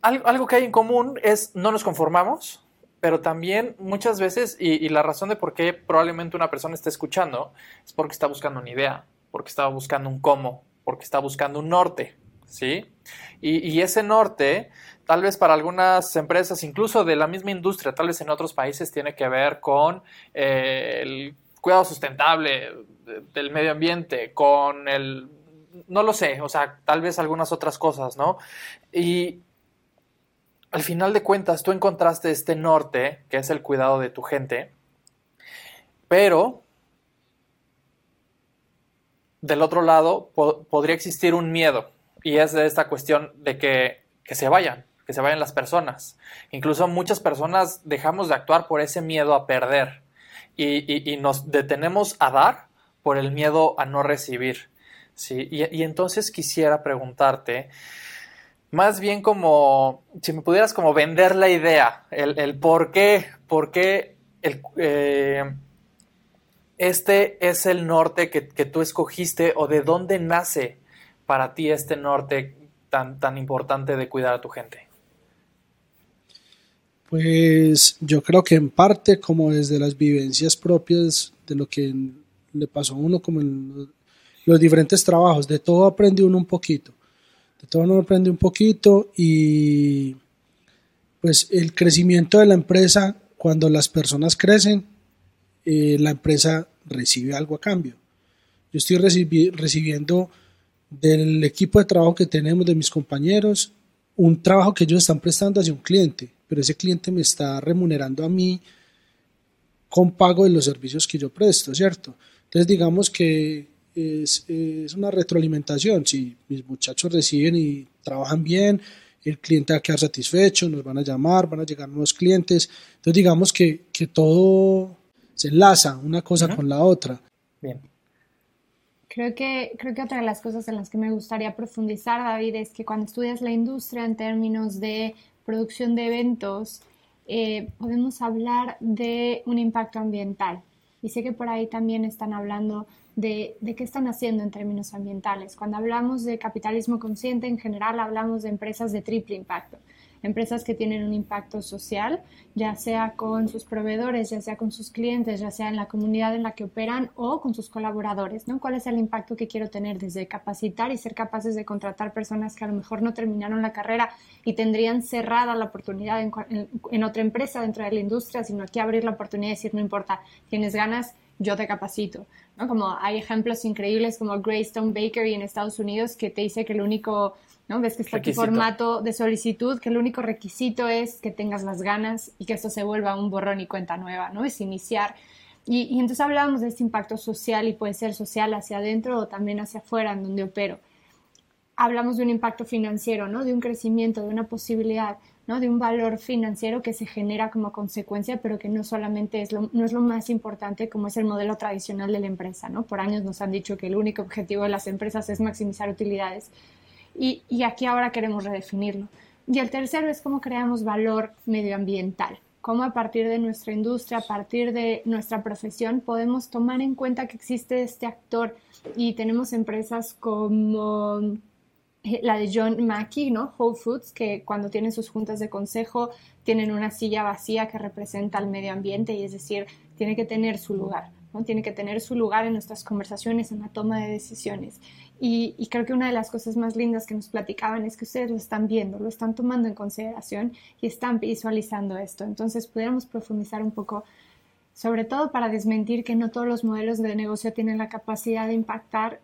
algo, que hay en común es no nos conformamos, pero también muchas veces, y, la razón de por qué probablemente una persona esté escuchando, es porque está buscando una idea, porque está buscando un cómo, porque está buscando un norte, ¿sí? Y, ese norte, tal vez para algunas empresas, incluso de la misma industria, tal vez en otros países, tiene que ver con eh, el cuidado sustentable del medio ambiente, con el, no lo sé, o sea, tal vez algunas otras cosas, ¿no? Y al final de cuentas, tú encontraste este norte, que es el cuidado de tu gente, pero del otro lado podría existir un miedo y es de esta cuestión de que, se vayan, que se vayan las personas. Incluso muchas personas dejamos de actuar por ese miedo a perder y, nos detenemos a dar por el miedo a no recibir. ¿sí? Y, entonces quisiera preguntarte, más bien como, si me pudieras como vender la idea, el, por qué, por qué el, eh, este es el norte que, que, tú escogiste o de dónde nace para ti este norte tan, tan importante de cuidar a tu gente? Pues yo creo que en parte como desde las vivencias propias de lo que le pasó a uno como en los diferentes trabajos, de todo aprende uno un poquito, de todo uno aprende un poquito y pues el crecimiento de la empresa, cuando las personas crecen, eh, la empresa recibe algo a cambio. Yo estoy recibiendo del equipo de trabajo que tenemos, de mis compañeros, un trabajo que ellos están prestando hacia un cliente, pero ese cliente me está remunerando a mí con pago de los servicios que yo presto, ¿cierto? Entonces digamos que es, una retroalimentación, si mis muchachos reciben y trabajan bien, el cliente va a quedar satisfecho, nos van a llamar, van a llegar nuevos clientes. Entonces digamos que, que todo se enlaza una cosa con la otra. Bien. Creo que, creo que otra de las cosas en las que me gustaría profundizar, David, es que cuando estudias la industria en términos de producción de eventos, eh, podemos hablar de un impacto ambiental. Y sé que por ahí también están hablando de, qué están haciendo en términos ambientales. Cuando hablamos de capitalismo consciente, en general hablamos de empresas de triple impacto empresas que tienen un impacto social, ya sea con sus proveedores, ya sea con sus clientes, ya sea en la comunidad en la que operan o con sus colaboradores, ¿no? ¿Cuál es el impacto que quiero tener desde capacitar y ser capaces de contratar personas que a lo mejor no terminaron la carrera y tendrían cerrada la oportunidad en, otra empresa dentro de la industria, sino aquí abrir la oportunidad y decir, no importa, tienes ganas, yo te capacito, ¿no? Como hay ejemplos increíbles como Greystone Bakery en Estados Unidos que te dice que el único ¿no? Ves que está tu formato de solicitud, que el único requisito es que tengas las ganas y que esto se vuelva un borrón y cuenta nueva, ¿no? Es iniciar. Y, y entonces hablábamos de este impacto social y puede ser social hacia adentro o también hacia afuera, en donde opero. Hablamos de un impacto financiero, ¿no? De un crecimiento, de una posibilidad, ¿no? De un valor financiero que se genera como consecuencia, pero que no solamente es lo, no es lo más importante como es el modelo tradicional de la empresa, ¿no? Por años nos han dicho que el único objetivo de las empresas es maximizar utilidades y, y aquí ahora queremos redefinirlo. Y el tercero es cómo creamos valor medioambiental cómo a partir de nuestra industria, a partir de nuestra profesión, podemos tomar en cuenta que existe este actor y tenemos empresas como la de John Mackey, ¿no? Whole Foods, que cuando tienen sus juntas de consejo tienen una silla vacía que representa al medio ambiente y es decir, tiene que tener su lugar. ¿no? Tiene que tener su lugar en nuestras conversaciones, en la toma de decisiones. Y, creo que una de las cosas más lindas que nos platicaban es que ustedes lo están viendo, lo están tomando en consideración y están visualizando esto. Entonces, pudiéramos profundizar un poco, sobre todo para desmentir que no todos los modelos de negocio tienen la capacidad de impactar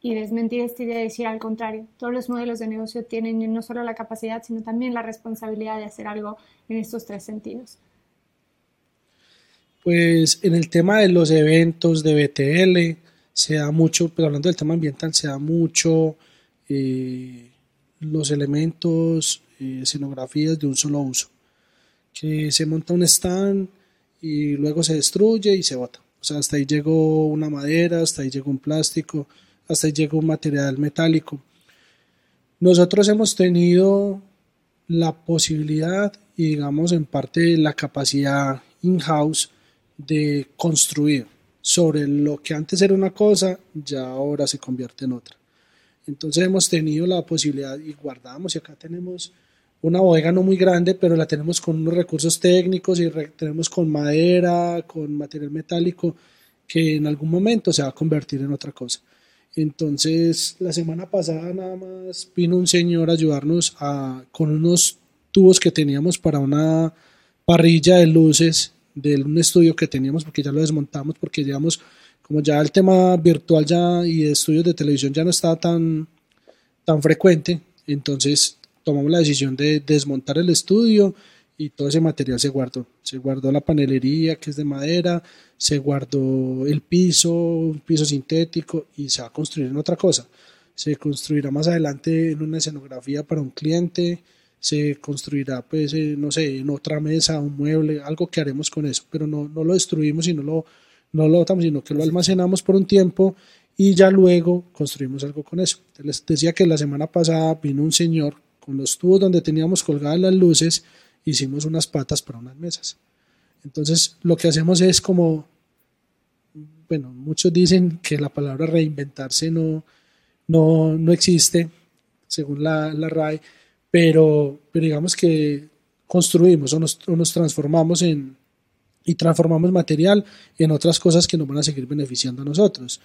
y desmentir esta idea de decir al contrario, todos los modelos de negocio tienen no solo la capacidad, sino también la responsabilidad de hacer algo en estos tres sentidos. Pues en el tema de los eventos de BTL, se da mucho, pero hablando del tema ambiental, se da mucho eh, los elementos, eh, escenografías de un solo uso, que se monta un stand y luego se destruye y se bota. O sea, hasta ahí llegó una madera, hasta ahí llegó un plástico, hasta ahí llegó un material metálico. Nosotros hemos tenido la posibilidad y digamos en parte la capacidad in-house de construir sobre lo que antes era una cosa, ya ahora se convierte en otra. Entonces hemos tenido la posibilidad y guardamos y acá tenemos una bodega no muy grande, pero la tenemos con unos recursos técnicos y tenemos con madera, con material metálico, que en algún momento se va a convertir en otra cosa. Entonces, la semana pasada nada más vino un señor a ayudarnos a, con unos tubos que teníamos para una parrilla de luces de un estudio que teníamos porque ya lo desmontamos porque digamos como ya el tema virtual ya y de estudios de televisión ya no estaba tan tan frecuente entonces tomamos la decisión de desmontar el estudio y todo ese material se guardó. Se guardó la panelería que es de madera se guardó el piso un piso sintético y se va a construir en otra cosa. Se construirá más adelante en una escenografía para un cliente se construirá, pues, eh, no sé, en otra mesa, un mueble, algo que haremos con eso, pero no, no lo destruimos y no lo, no lo botamos, sino que lo almacenamos por un tiempo y ya luego construimos algo con eso. Les decía que la semana pasada vino un señor con los tubos donde teníamos colgadas las luces, hicimos unas patas para unas mesas. Entonces, lo que hacemos es como, bueno, muchos dicen que la palabra reinventarse no, no, no existe, según la, la RAE, pero, pero digamos que construimos o nos, nos transformamos en, y transformamos material en otras cosas que nos van a seguir beneficiando a nosotros.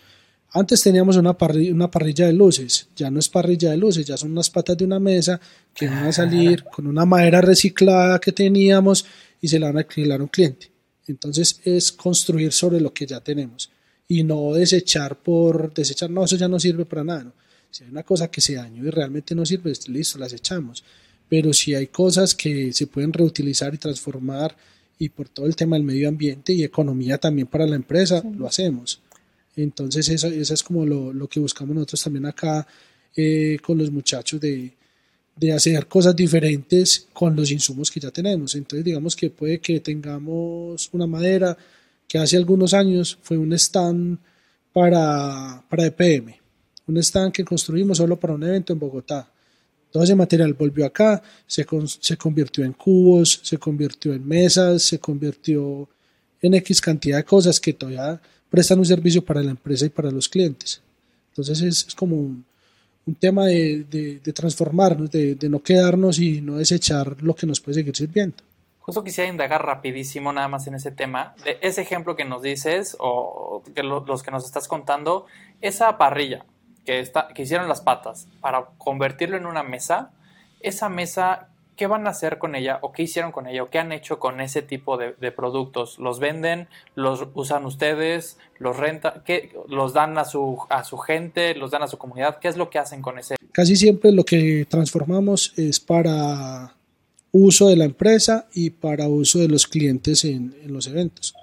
Antes teníamos una, parrilla, una parrilla de luces, ya no es parrilla de luces, ya son unas patas de una mesa que van a salir con una madera reciclada que teníamos y se la van a alquilar a un cliente. Entonces es construir sobre lo que ya tenemos y no desechar por desechar, no, eso ya no sirve para nada. ¿no? Si hay una cosa que se dañó y realmente no sirve, listo, las echamos. Pero si hay cosas que se pueden reutilizar y transformar y por todo el tema del medio ambiente y economía también para la empresa, lo hacemos. Entonces eso, es como lo, lo, que buscamos nosotros también acá eh, con los muchachos de, de hacer cosas diferentes con los insumos que ya tenemos. Entonces digamos que puede que tengamos una madera que hace algunos años fue un stand para, para EPM, un stand que construimos solo para un evento en Bogotá. Todo ese material volvió acá, se, se convirtió en cubos, se convirtió en mesas, se convirtió en X cantidad de cosas que todavía prestan un servicio para la empresa y para los clientes. Entonces es, es como un, un tema de, de, transformarnos, de, de, no quedarnos y no desechar lo que nos puede seguir sirviendo. Justo quisiera indagar rapidísimo nada más en ese tema, de ese ejemplo que nos dices o que los que nos estás contando, esa parrilla que, está, que hicieron las patas para convertirlo en una mesa, esa mesa ¿qué van a hacer con ella o qué hicieron con ella o qué han hecho con ese tipo de, productos? ¿Los venden? ¿Los usan ustedes? ¿Los renta? ¿Qué, ¿Los dan a su, a su gente? ¿Los dan a su comunidad? ¿Qué es lo que hacen con ese? Casi siempre lo que transformamos es para uso de la empresa y para uso de los clientes en, los eventos.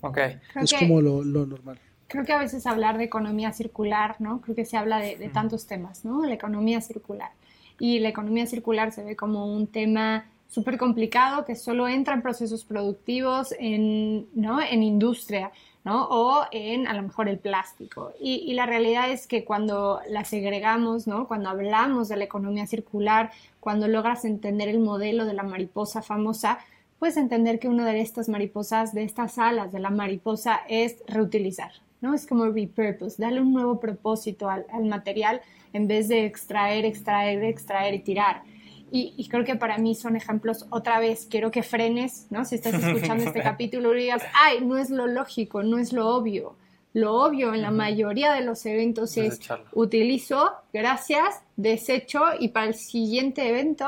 Ok. es como lo, normal creo que a veces hablar de economía circular, ¿no? Creo que se habla de, de, tantos temas, ¿no? La economía circular y la economía circular se ve como un tema súper complicado que solo entra en procesos productivos, en, ¿no? en industria, ¿no? o en a lo mejor el plástico. Y, la realidad es que cuando la segregamos, ¿no? cuando hablamos de la economía circular, cuando logras entender el modelo de la mariposa famosa, puedes entender que una de estas mariposas, de estas alas de la mariposa, es reutilizar. ¿no? Es como repurpose, darle un nuevo propósito al, al material en vez de extraer, extraer, extraer y tirar. Y, creo que para mí son ejemplos, otra vez, quiero que frenes, ¿no? Si estás escuchando este capítulo y digas, ay, no es lo lógico, no es lo obvio. Lo obvio en la mayoría de los eventos es utilizo, gracias, desecho y para el siguiente evento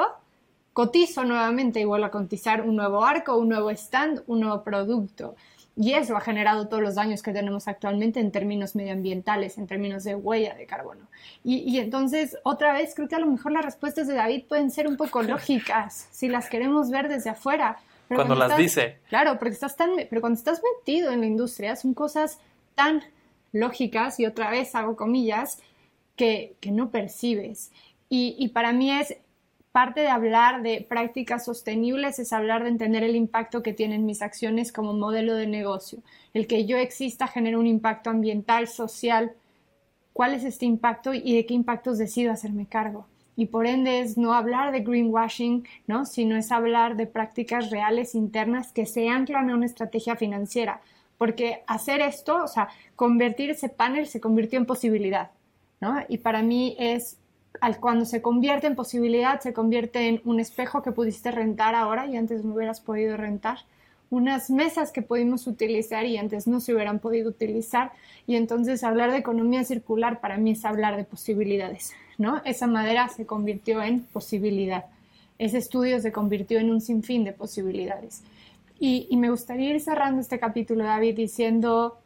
cotizo nuevamente, igual a cotizar un nuevo arco, un nuevo stand, un nuevo producto. Y eso ha generado todos los daños que tenemos actualmente en términos medioambientales, en términos de huella de carbono. Y, entonces, otra vez, creo que a lo mejor las respuestas de David pueden ser un poco lógicas si las queremos ver desde afuera. cuando, las dice. Claro, porque estás tan, pero cuando estás metido en la industria son cosas tan lógicas, y otra vez hago comillas, que, que no percibes. Y, y para mí es parte de hablar de prácticas sostenibles es hablar de entender el impacto que tienen mis acciones como modelo de negocio. El que yo exista genera un impacto ambiental, social. ¿Cuál es este impacto y de qué impactos decido hacerme cargo? Y por ende es no hablar de greenwashing, ¿no? sino es hablar de prácticas reales internas que se anclan a una estrategia financiera. Porque hacer esto, o sea, convertir ese panel se convirtió en posibilidad. ¿no? Y para mí es al, cuando se convierte en posibilidad, se convierte en un espejo que pudiste rentar ahora y antes no hubieras podido rentar, unas mesas que pudimos utilizar y antes no se hubieran podido utilizar. Y entonces hablar de economía circular para mí es hablar de posibilidades, ¿no? Esa madera se convirtió en posibilidad. Ese estudio se convirtió en un sinfín de posibilidades. Y, y me gustaría ir cerrando este capítulo, David, diciendo,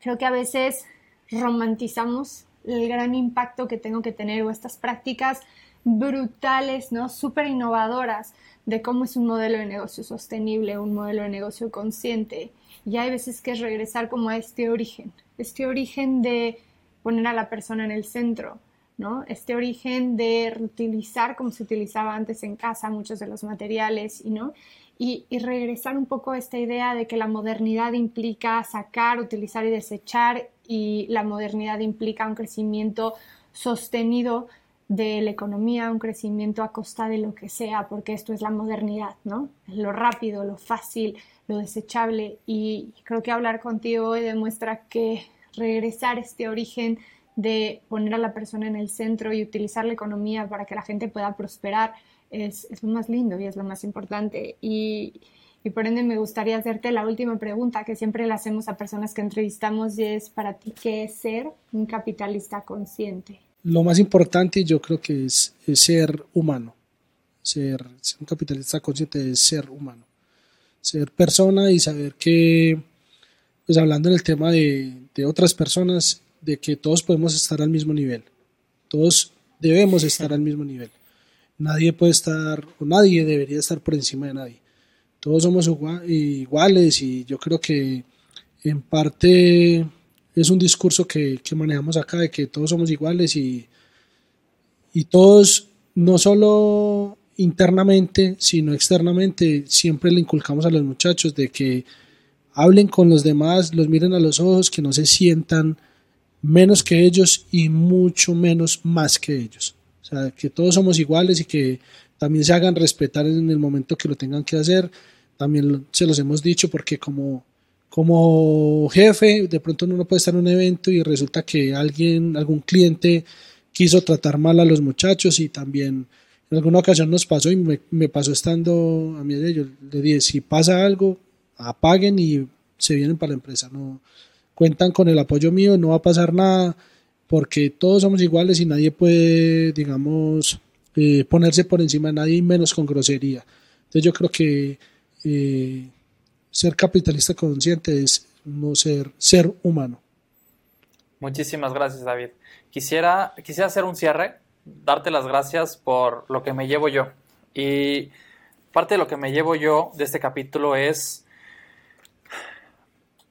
creo que a veces romantizamos el gran impacto que tengo que tener o estas prácticas brutales, ¿no? Súper innovadoras de cómo es un modelo de negocio sostenible, un modelo de negocio consciente. Y hay veces que es regresar como a este origen, este origen de poner a la persona en el centro, ¿no? Este origen de reutilizar como se utilizaba antes en casa muchos de los materiales y no y, regresar un poco a esta idea de que la modernidad implica sacar, utilizar y desechar y la modernidad implica un crecimiento sostenido de la economía, un crecimiento a costa de lo que sea, porque esto es la modernidad, ¿no? Lo rápido, lo fácil, lo desechable y creo que hablar contigo hoy demuestra que regresar este origen de poner a la persona en el centro y utilizar la economía para que la gente pueda prosperar es, lo más lindo y es lo más importante. Y, y, por ende me gustaría hacerte la última pregunta que siempre le hacemos a personas que entrevistamos y es para ti, ¿qué es ser un capitalista consciente? Lo más importante yo creo que es, ser humano. Ser, ser, un capitalista consciente es ser humano. Ser persona y saber que, pues hablando en el tema de, de otras personas, de que todos podemos estar al mismo nivel. Todos debemos estar al mismo nivel. Nadie puede estar, o nadie debería estar por encima de nadie. Todos somos iguales y yo creo que en parte es un discurso que, manejamos acá de que todos somos iguales y, y todos no solo internamente, sino externamente, siempre le inculcamos a los muchachos de que hablen con los demás, los miren a los ojos, que no se sientan menos que ellos y mucho menos más que ellos. Sea, que todos somos iguales y que también se hagan respetar en el momento que lo tengan que hacer. También se los hemos dicho porque como, como jefe, de pronto uno no puede estar en un evento y resulta que alguien, algún cliente quiso tratar mal a los muchachos y también en alguna ocasión nos pasó y me, pasó estando a mí de ellos. Le dije, si pasa algo, apaguen y se vienen para la empresa. No cuentan con el apoyo mío, no va a pasar nada porque todos somos iguales y nadie puede, digamos, eh, ponerse por encima de nadie menos con grosería. Entonces yo creo que eh, ser capitalista consciente es no ser ser humano. Muchísimas gracias, David. Quisiera, quisiera hacer un cierre, darte las gracias por lo que me llevo yo. Y parte de lo que me llevo yo de este capítulo es,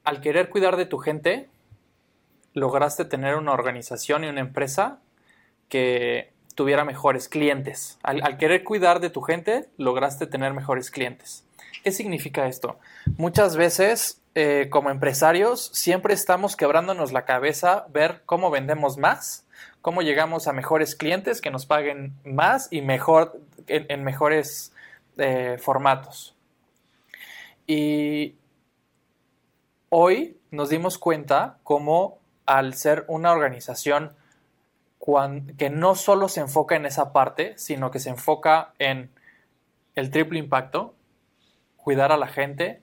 al querer cuidar de tu gente, lograste tener una organización y una empresa que tuviera mejores clientes. Al, querer cuidar de tu gente, lograste tener mejores clientes. ¿Qué significa esto? Muchas veces, eh, como empresarios, siempre estamos quebrándonos la cabeza ver cómo vendemos más, cómo llegamos a mejores clientes que nos paguen más y mejor en, mejores eh, formatos. Y hoy nos dimos cuenta cómo al ser una organización que no solo se enfoca en esa parte, sino que se enfoca en el triple impacto, cuidar a la gente,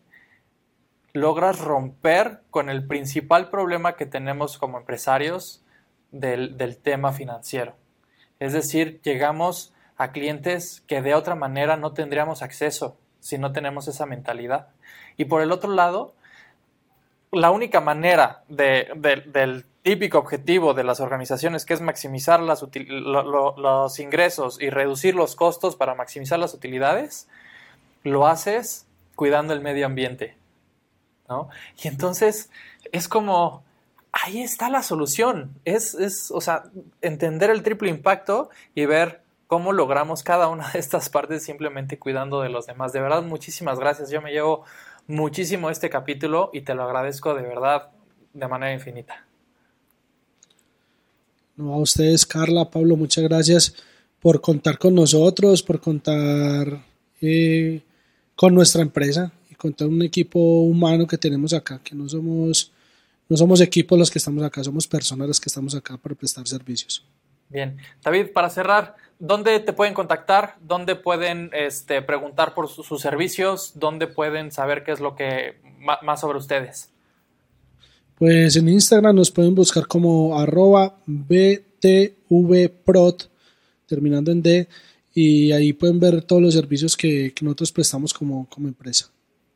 logras romper con el principal problema que tenemos como empresarios del, del tema financiero. Es decir, llegamos a clientes que de otra manera no tendríamos acceso si no tenemos esa mentalidad. Y por el otro lado, la única manera de, del típico objetivo de las organizaciones, que es maximizar los ingresos y reducir los costos para maximizar las utilidades, lo haces cuidando el medio ambiente. ¿no? Y entonces es como, ahí está la solución. Es, es, o sea, entender el triple impacto y ver cómo logramos cada una de estas partes simplemente cuidando de los demás. De verdad, muchísimas gracias. Yo me llevo muchísimo este capítulo y te lo agradezco de verdad de manera infinita. No, a ustedes, Carla, Pablo, muchas gracias por contar con nosotros, por contar eh, con nuestra empresa y contar un equipo humano que tenemos acá, que no somos, no somos equipos los que estamos acá, somos personas las que estamos acá para prestar servicios. Bien, David, para cerrar, ¿dónde te pueden contactar? ¿Dónde pueden este, preguntar por sus servicios? ¿Dónde pueden saber qué es lo que más sobre ustedes? Pues en Instagram nos pueden buscar como arroba btvprot, terminando en D, y ahí pueden ver todos los servicios que, nosotros prestamos como, como empresa.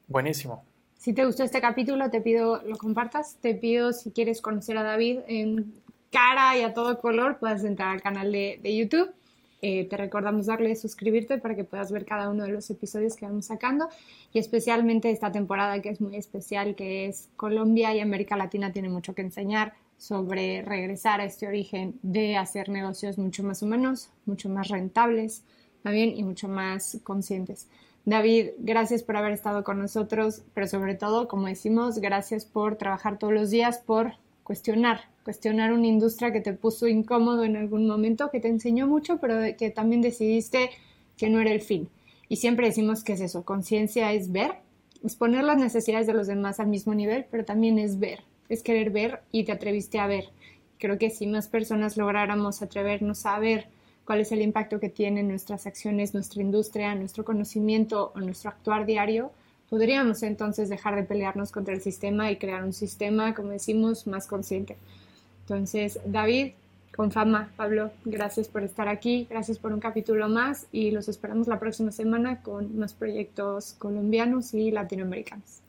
Buenísimo. Si te gustó este capítulo, te pido lo compartas. Te pido si quieres conocer a David en cara y a todo color, puedes entrar al canal de, de YouTube eh, te recordamos darle suscribirte para que puedas ver cada uno de los episodios que vamos sacando y especialmente esta temporada que es muy especial, que es Colombia y América Latina tiene mucho que enseñar sobre regresar a este origen de hacer negocios mucho más humanos, mucho más rentables también y mucho más conscientes. David, gracias por haber estado con nosotros, pero sobre todo, como decimos, gracias por trabajar todos los días por cuestionar, cuestionar una industria que te puso incómodo en algún momento, que te enseñó mucho, pero que también decidiste que no era el fin. Y siempre decimos que es eso, conciencia es ver, es poner las necesidades de los demás al mismo nivel, pero también es ver, es querer ver y te atreviste a ver. Creo que si más personas lográramos atrevernos a ver cuál es el impacto que tienen nuestras acciones, nuestra industria, nuestro conocimiento o nuestro actuar diario, podríamos entonces dejar de pelearnos contra el sistema y crear un sistema, como decimos, más consciente. Entonces, David, con fama, Pablo, gracias por estar aquí, gracias por un capítulo más y los esperamos la próxima semana con más proyectos colombianos y latinoamericanos.